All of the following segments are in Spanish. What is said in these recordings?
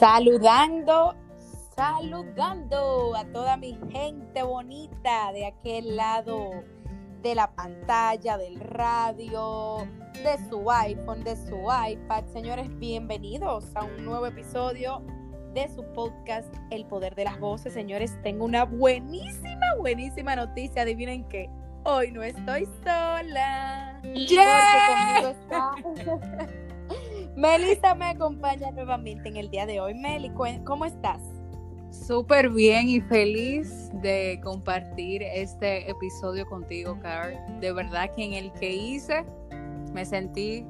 Saludando, saludando a toda mi gente bonita de aquel lado de la pantalla, del radio, de su iPhone, de su iPad. Señores, bienvenidos a un nuevo episodio de su podcast El Poder de las Voces. Señores, tengo una buenísima, buenísima noticia. Adivinen qué. Hoy no estoy sola. Yeah. Melissa me acompaña nuevamente en el día de hoy. Meli, ¿cómo estás? Súper bien y feliz de compartir este episodio contigo, Carl. De verdad que en el que hice me sentí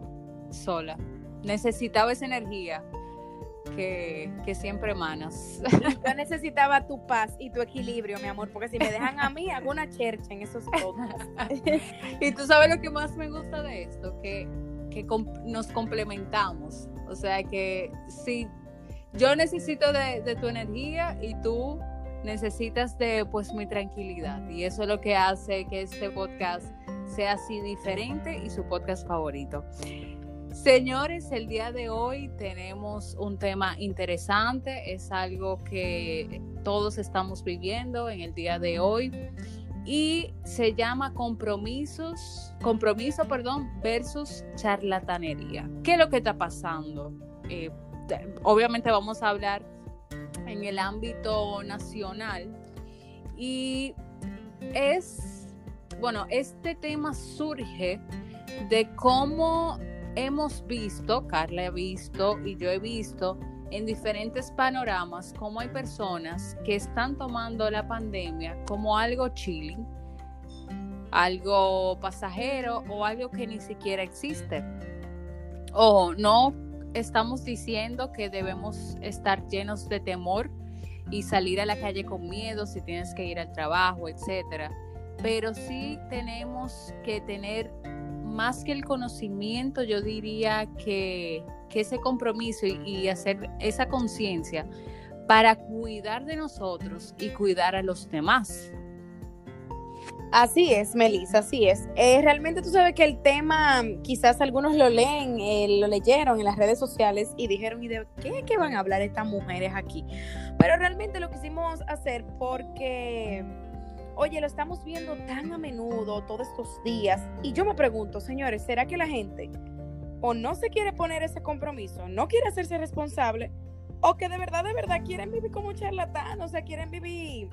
sola. Necesitaba esa energía que, que, siempre emanas. Yo necesitaba tu paz y tu equilibrio, mi amor, porque si me dejan a mí, hago una chercha en esos podcasts. y tú sabes lo que más me gusta de esto, que que nos complementamos. O sea que si yo necesito de, tu energía y tú necesitas de pues mi tranquilidad. Y eso es lo que hace que este podcast sea así diferente y su podcast favorito. Señores, el día de hoy tenemos un tema interesante, es algo que todos estamos viviendo en el día de hoy y se llama compromisos, compromiso, perdón, versus charlatanería. ¿Qué es lo que está pasando? Eh, obviamente vamos a hablar en el ámbito nacional y es, bueno, este tema surge de cómo hemos visto, Carla ha visto y yo he visto en diferentes panoramas cómo hay personas que están tomando la pandemia como algo chilling, algo pasajero o algo que ni siquiera existe. O no estamos diciendo que debemos estar llenos de temor y salir a la calle con miedo si tienes que ir al trabajo, etcétera. Pero sí tenemos que tener más que el conocimiento, yo diría que que ese compromiso y, hacer esa conciencia para cuidar de nosotros y cuidar a los demás. Así es, Melissa, así es. Eh, realmente tú sabes que el tema, quizás algunos lo leen, eh, lo leyeron en las redes sociales y dijeron, ¿y de qué, qué van a hablar estas mujeres aquí? Pero realmente lo quisimos hacer porque, oye, lo estamos viendo tan a menudo todos estos días y yo me pregunto, señores, ¿será que la gente o no se quiere poner ese compromiso, no quiere hacerse responsable, o que de verdad, de verdad quieren vivir como charlatán, o sea, quieren vivir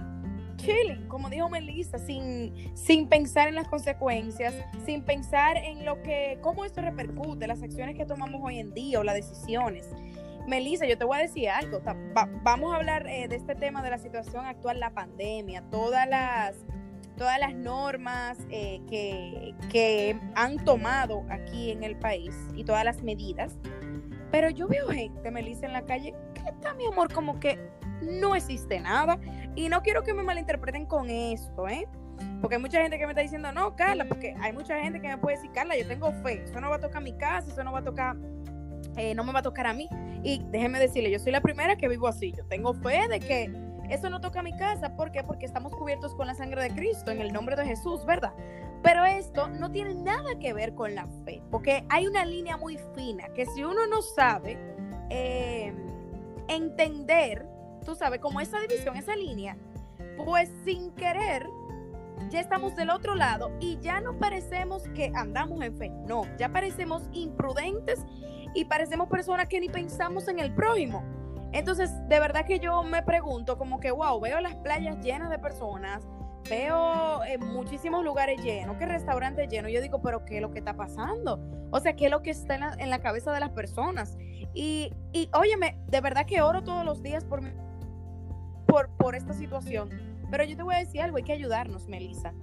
chilling, como dijo Melissa, sin, sin pensar en las consecuencias, sin pensar en lo que, cómo esto repercute, las acciones que tomamos hoy en día o las decisiones. Melissa, yo te voy a decir algo, vamos a hablar eh, de este tema de la situación actual, la pandemia, todas las todas las normas eh, que, que han tomado aquí en el país y todas las medidas. Pero yo veo gente, Melissa, en la calle, que está, mi amor, como que no existe nada. Y no quiero que me malinterpreten con esto, ¿eh? Porque hay mucha gente que me está diciendo, no, Carla, porque hay mucha gente que me puede decir, Carla, yo tengo fe, eso no va a tocar mi casa, eso no va a tocar, eh, no me va a tocar a mí. Y déjeme decirle, yo soy la primera que vivo así, yo tengo fe de que eso no toca mi casa. ¿Por qué? Porque estamos cubiertos con la sangre de Cristo, en el nombre de Jesús, ¿verdad? Pero esto no tiene nada que ver con la fe, porque hay una línea muy fina que si uno no sabe eh, entender, tú sabes, como esa división, esa línea, pues sin querer ya estamos del otro lado y ya no parecemos que andamos en fe, no, ya parecemos imprudentes y parecemos personas que ni pensamos en el prójimo. Entonces, de verdad que yo me pregunto como que, wow, veo las playas llenas de personas, veo eh, muchísimos lugares llenos, que restaurantes llenos. Yo digo, pero ¿qué es lo que está pasando? O sea, ¿qué es lo que está en la, cabeza de las personas? Y, y, óyeme, de verdad que oro todos los días por, por, por esta situación. Pero yo te voy a decir algo, hay que ayudarnos, Melissa.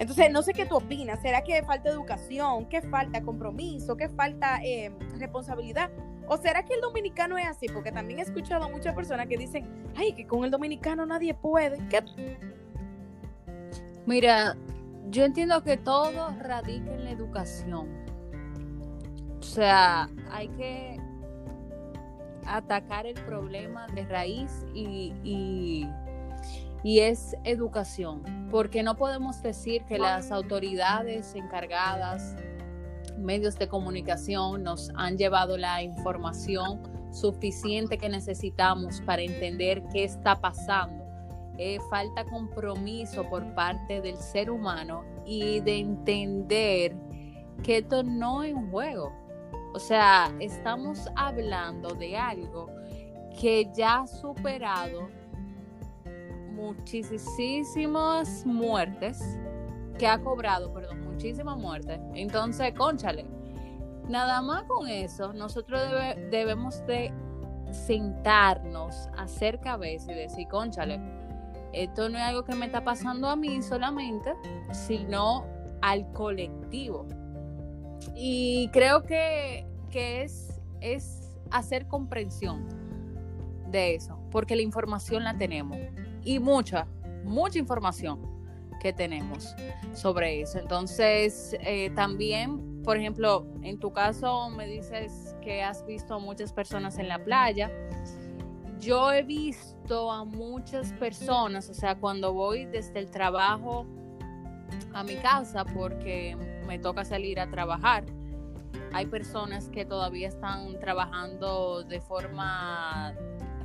Entonces, no sé qué tú opinas. ¿Será que falta educación? ¿Qué falta compromiso? ¿Qué falta eh, responsabilidad? ¿O será que el dominicano es así? Porque también he escuchado a muchas personas que dicen, ay, que con el dominicano nadie puede. Mira, yo entiendo que todo radica en la educación. O sea, hay que atacar el problema de raíz y, y, y, es educación, porque no podemos decir que las autoridades encargadas medios de comunicación nos han llevado la información suficiente que necesitamos para entender qué está pasando. Eh, falta compromiso por parte del ser humano y de entender que esto no es un juego. O sea, estamos hablando de algo que ya ha superado muchísimas muertes, que ha cobrado, perdón, muchísimas muertes. Entonces, conchale, nada más con eso, nosotros debemos de sentarnos, hacer cabeza y decir, conchale, esto no es algo que me está pasando a mí solamente, sino al colectivo. Y creo que, es, es hacer comprensión de eso, porque la información la tenemos y mucha, mucha información que tenemos sobre eso. Entonces, eh, también, por ejemplo, en tu caso me dices que has visto a muchas personas en la playa. Yo he visto a muchas personas, o sea, cuando voy desde el trabajo a mi casa, porque me toca salir a trabajar, hay personas que todavía están trabajando de forma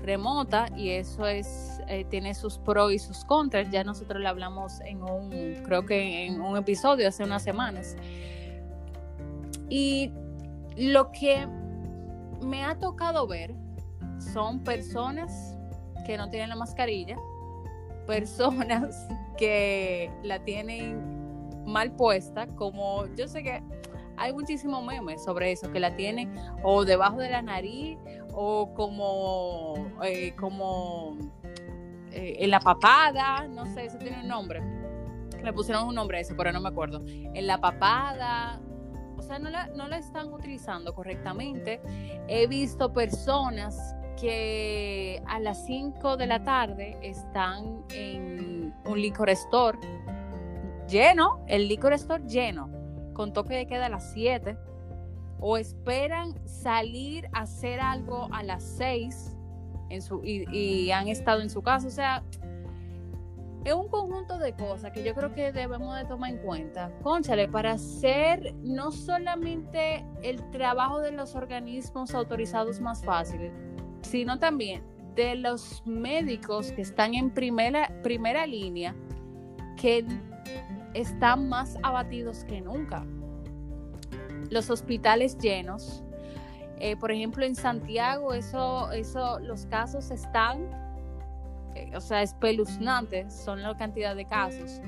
remota y eso es eh, tiene sus pros y sus contras. Ya nosotros le hablamos en un, creo que en un episodio hace unas semanas. Y lo que me ha tocado ver son personas que no tienen la mascarilla, personas que la tienen mal puesta, como yo sé que hay muchísimos memes sobre eso, que la tienen o debajo de la nariz o como, eh, como eh, en la papada, no sé, eso tiene un nombre. Le pusieron un nombre a eso, pero no me acuerdo. En la papada, o sea, no la, no la están utilizando correctamente. He visto personas que a las 5 de la tarde están en un licor store lleno, el licor store lleno con toque de queda a las 7 o esperan salir a hacer algo a las 6 en su, y, han estado en su casa. O sea, es un conjunto de cosas que yo creo que debemos de tomar en cuenta. Conchale, para hacer no solamente el trabajo de los organismos autorizados más fácil, sino también de los médicos que están en primera, primera línea, que están más abatidos que nunca. Los hospitales llenos. Eh, por ejemplo, en Santiago, eso, eso, los casos están, eh, o sea, espeluznantes, son la cantidad de casos.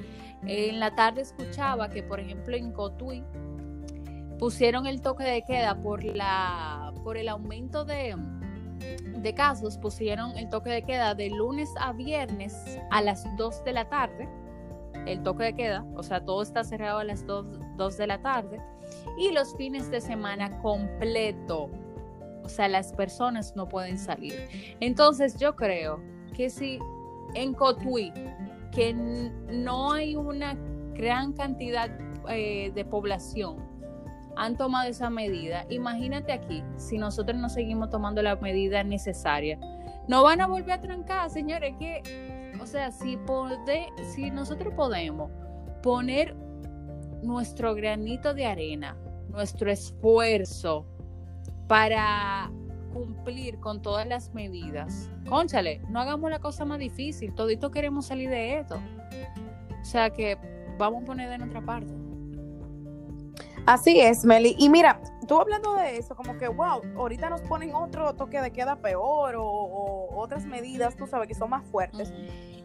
en la tarde escuchaba que, por ejemplo, en Cotuí pusieron el toque de queda por, la, por el aumento de, de casos, pusieron el toque de queda de lunes a viernes a las 2 de la tarde el toque de queda, o sea, todo está cerrado a las 2, de la tarde, y los fines de semana completo, o sea, las personas no pueden salir. Entonces yo creo que si en Cotuí, que no hay una gran cantidad eh, de población, han tomado esa medida, imagínate aquí, si nosotros no seguimos tomando la medida necesaria, no van a volver a trancar, señores, que o sea, si, si nosotros podemos poner nuestro granito de arena, nuestro esfuerzo para cumplir con todas las medidas, conchale, no hagamos la cosa más difícil, todito queremos salir de esto. O sea que vamos a poner de nuestra parte. Así es, Meli. Y mira, tú hablando de eso, como que, wow, ahorita nos ponen otro toque de queda peor o, otras medidas, tú sabes, que son más fuertes.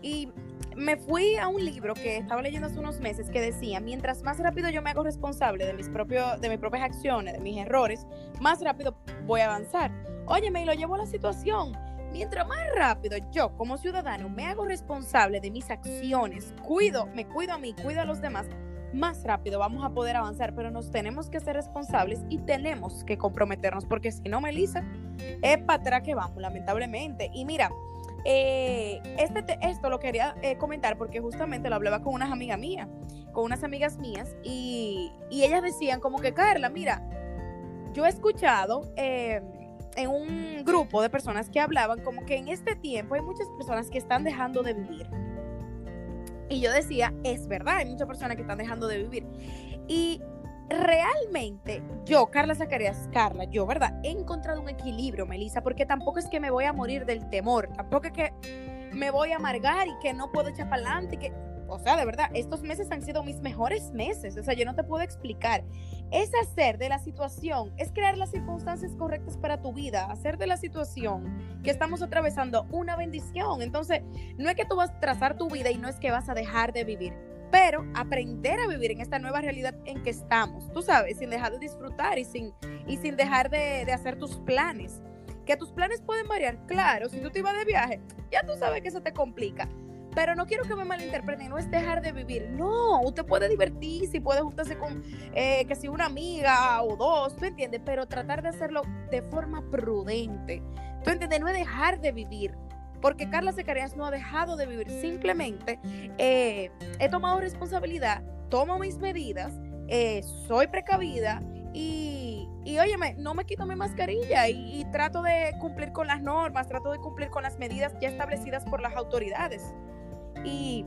Y me fui a un libro que estaba leyendo hace unos meses que decía, mientras más rápido yo me hago responsable de mis, propios, de mis propias acciones, de mis errores, más rápido voy a avanzar. Oye, me lo llevo a la situación. Mientras más rápido yo como ciudadano me hago responsable de mis acciones, cuido, me cuido a mí, cuido a los demás, más rápido vamos a poder avanzar, pero nos tenemos que ser responsables y tenemos que comprometernos, porque si no, Melissa, es para atrás que vamos, lamentablemente. Y mira, eh, este, esto lo quería eh, comentar porque justamente lo hablaba con unas amigas mías, con unas amigas mías, y, ellas decían como que, Carla, mira, yo he escuchado em, en un grupo de personas que hablaban como que en este tiempo hay muchas personas que están dejando de vivir y yo decía, es verdad, hay muchas personas que están dejando de vivir. Y realmente yo, Carla Zacarías, Carla, yo, ¿verdad? He encontrado un equilibrio, Melissa, porque tampoco es que me voy a morir del temor, tampoco es que me voy a amargar y que no puedo echar para adelante, que, o sea, de verdad, estos meses han sido mis mejores meses, o sea, yo no te puedo explicar. Es hacer de la situación, es crear las circunstancias correctas para tu vida, hacer de la situación que estamos atravesando una bendición. Entonces, no es que tú vas a trazar tu vida y no es que vas a dejar de vivir pero aprender a vivir en esta nueva realidad en que estamos, tú sabes, sin dejar de disfrutar y sin, y sin dejar de, de hacer tus planes. Que tus planes pueden variar, claro, si tú te ibas de viaje, ya tú sabes que eso te complica. Pero no quiero que me malinterpreten, no es dejar de vivir. No, usted puede divertirse, puede juntarse con, eh, que si una amiga o dos, ¿tú entiendes? Pero tratar de hacerlo de forma prudente. ¿Tú entiendes? No es dejar de vivir, porque Carla Secarías no ha dejado de vivir, simplemente eh, he tomado responsabilidad, tomo mis medidas, eh, soy precavida y, y óyeme, no me quito mi mascarilla y, y, trato de cumplir con las normas, trato de cumplir con las medidas ya establecidas por las autoridades. Y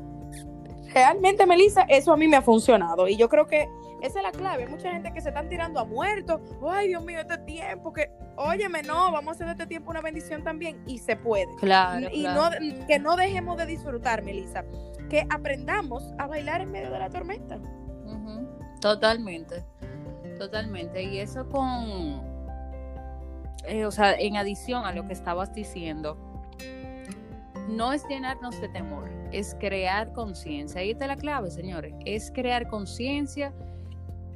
realmente, Melissa, eso a mí me ha funcionado y yo creo que esa es la clave. Hay mucha gente que se están tirando a muertos. Ay, Dios mío, este tiempo que, óyeme, no, vamos a hacer de este tiempo una bendición también y se puede. Claro. Y claro. No, que no dejemos de disfrutar, Melissa. Que aprendamos a bailar en medio de la tormenta. Uh -huh. Totalmente, totalmente. Y eso con, eh, o sea, en adición a lo que estabas diciendo, no es llenarnos de temor, es crear conciencia. Ahí está la clave, señores, es crear conciencia.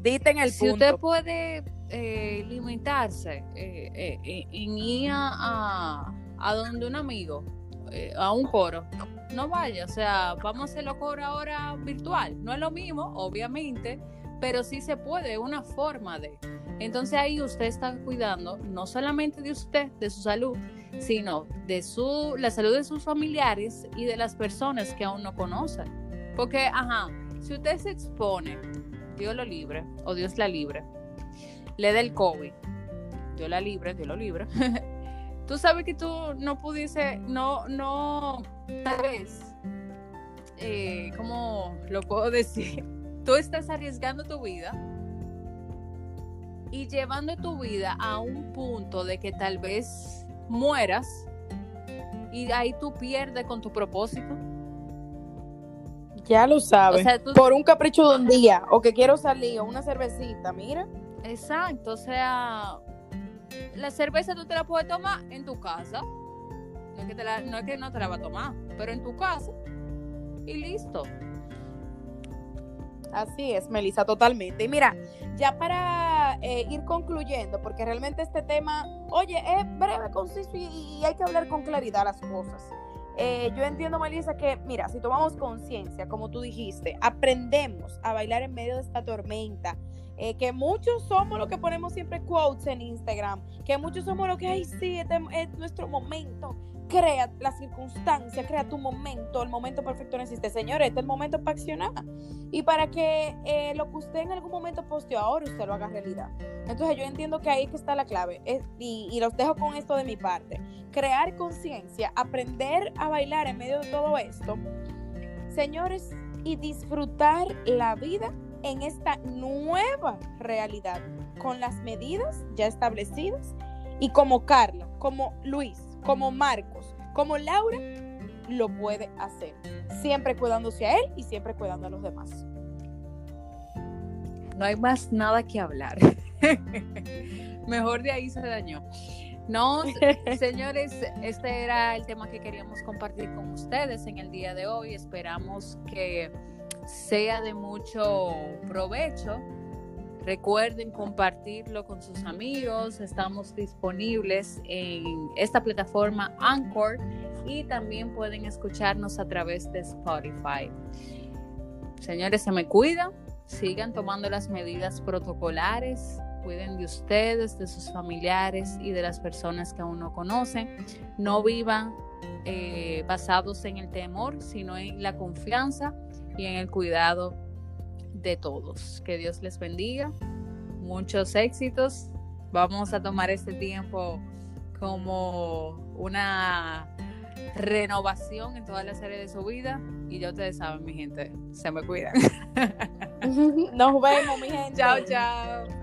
Dite en el si punto. usted puede eh, limitarse eh, en ir a, a, donde un amigo, eh, a un coro, no vaya, o sea, vamos a hacerlo coro ahora virtual. No es lo mismo, obviamente, pero sí se puede, una forma de. Entonces ahí usted está cuidando no solamente de usted, de su salud, sino de su, la salud de sus familiares y de las personas que aún no conocen. Porque, ajá, si usted se expone, Dios lo libre, o Dios la libre, le da el COVID, Dios la libre, Dios lo libre. tú sabes que tú no pudiese, no, no, tal vez, eh, ¿cómo lo puedo decir? Tú estás arriesgando tu vida y llevando tu vida a un punto de que tal vez mueras y ahí tú pierdes con tu propósito. Ya lo sabes. O sea, tú... Por un capricho de un día, o que quiero salir, o una cervecita, mira. Exacto, o sea, la cerveza tú te la puedes tomar en tu casa. No es que, te la, no, es que no te la va a tomar, pero en tu casa. Y listo. Así es, Melissa, totalmente. Y mira, ya para eh, ir concluyendo, porque realmente este tema, oye, es breve, conciso y, y hay que hablar con claridad las cosas. Eh, yo entiendo, Melissa, que, mira, si tomamos conciencia, como tú dijiste, aprendemos a bailar en medio de esta tormenta, eh, que muchos somos los que ponemos siempre quotes en Instagram, que muchos somos los que, ay, sí, este es nuestro momento. Crea la circunstancia, crea tu momento, el momento perfecto no existe. Señores, este es el momento para accionar. Y para que eh, lo que usted en algún momento posteó ahora, usted lo haga realidad. Entonces yo entiendo que ahí que está la clave. Es, y, y los dejo con esto de mi parte. Crear conciencia, aprender a bailar en medio de todo esto. Señores, y disfrutar la vida en esta nueva realidad, con las medidas ya establecidas y como Carla, como Luis, como Marcos, como Laura, lo puede hacer, siempre cuidándose a él y siempre cuidando a los demás. No hay más nada que hablar. Mejor de ahí se dañó. No, señores, este era el tema que queríamos compartir con ustedes en el día de hoy. Esperamos que sea de mucho provecho. Recuerden compartirlo con sus amigos. Estamos disponibles en esta plataforma Anchor y también pueden escucharnos a través de Spotify. Señores, se me cuidan. Sigan tomando las medidas protocolares. Cuiden de ustedes, de sus familiares y de las personas que aún no conocen. No vivan eh, basados en el temor, sino en la confianza y en el cuidado de todos. Que Dios les bendiga. Muchos éxitos. Vamos a tomar este tiempo como una renovación en todas las áreas de su vida. Y ya ustedes saben, mi gente, se me cuidan. Nos vemos, mi gente. Chao, chao.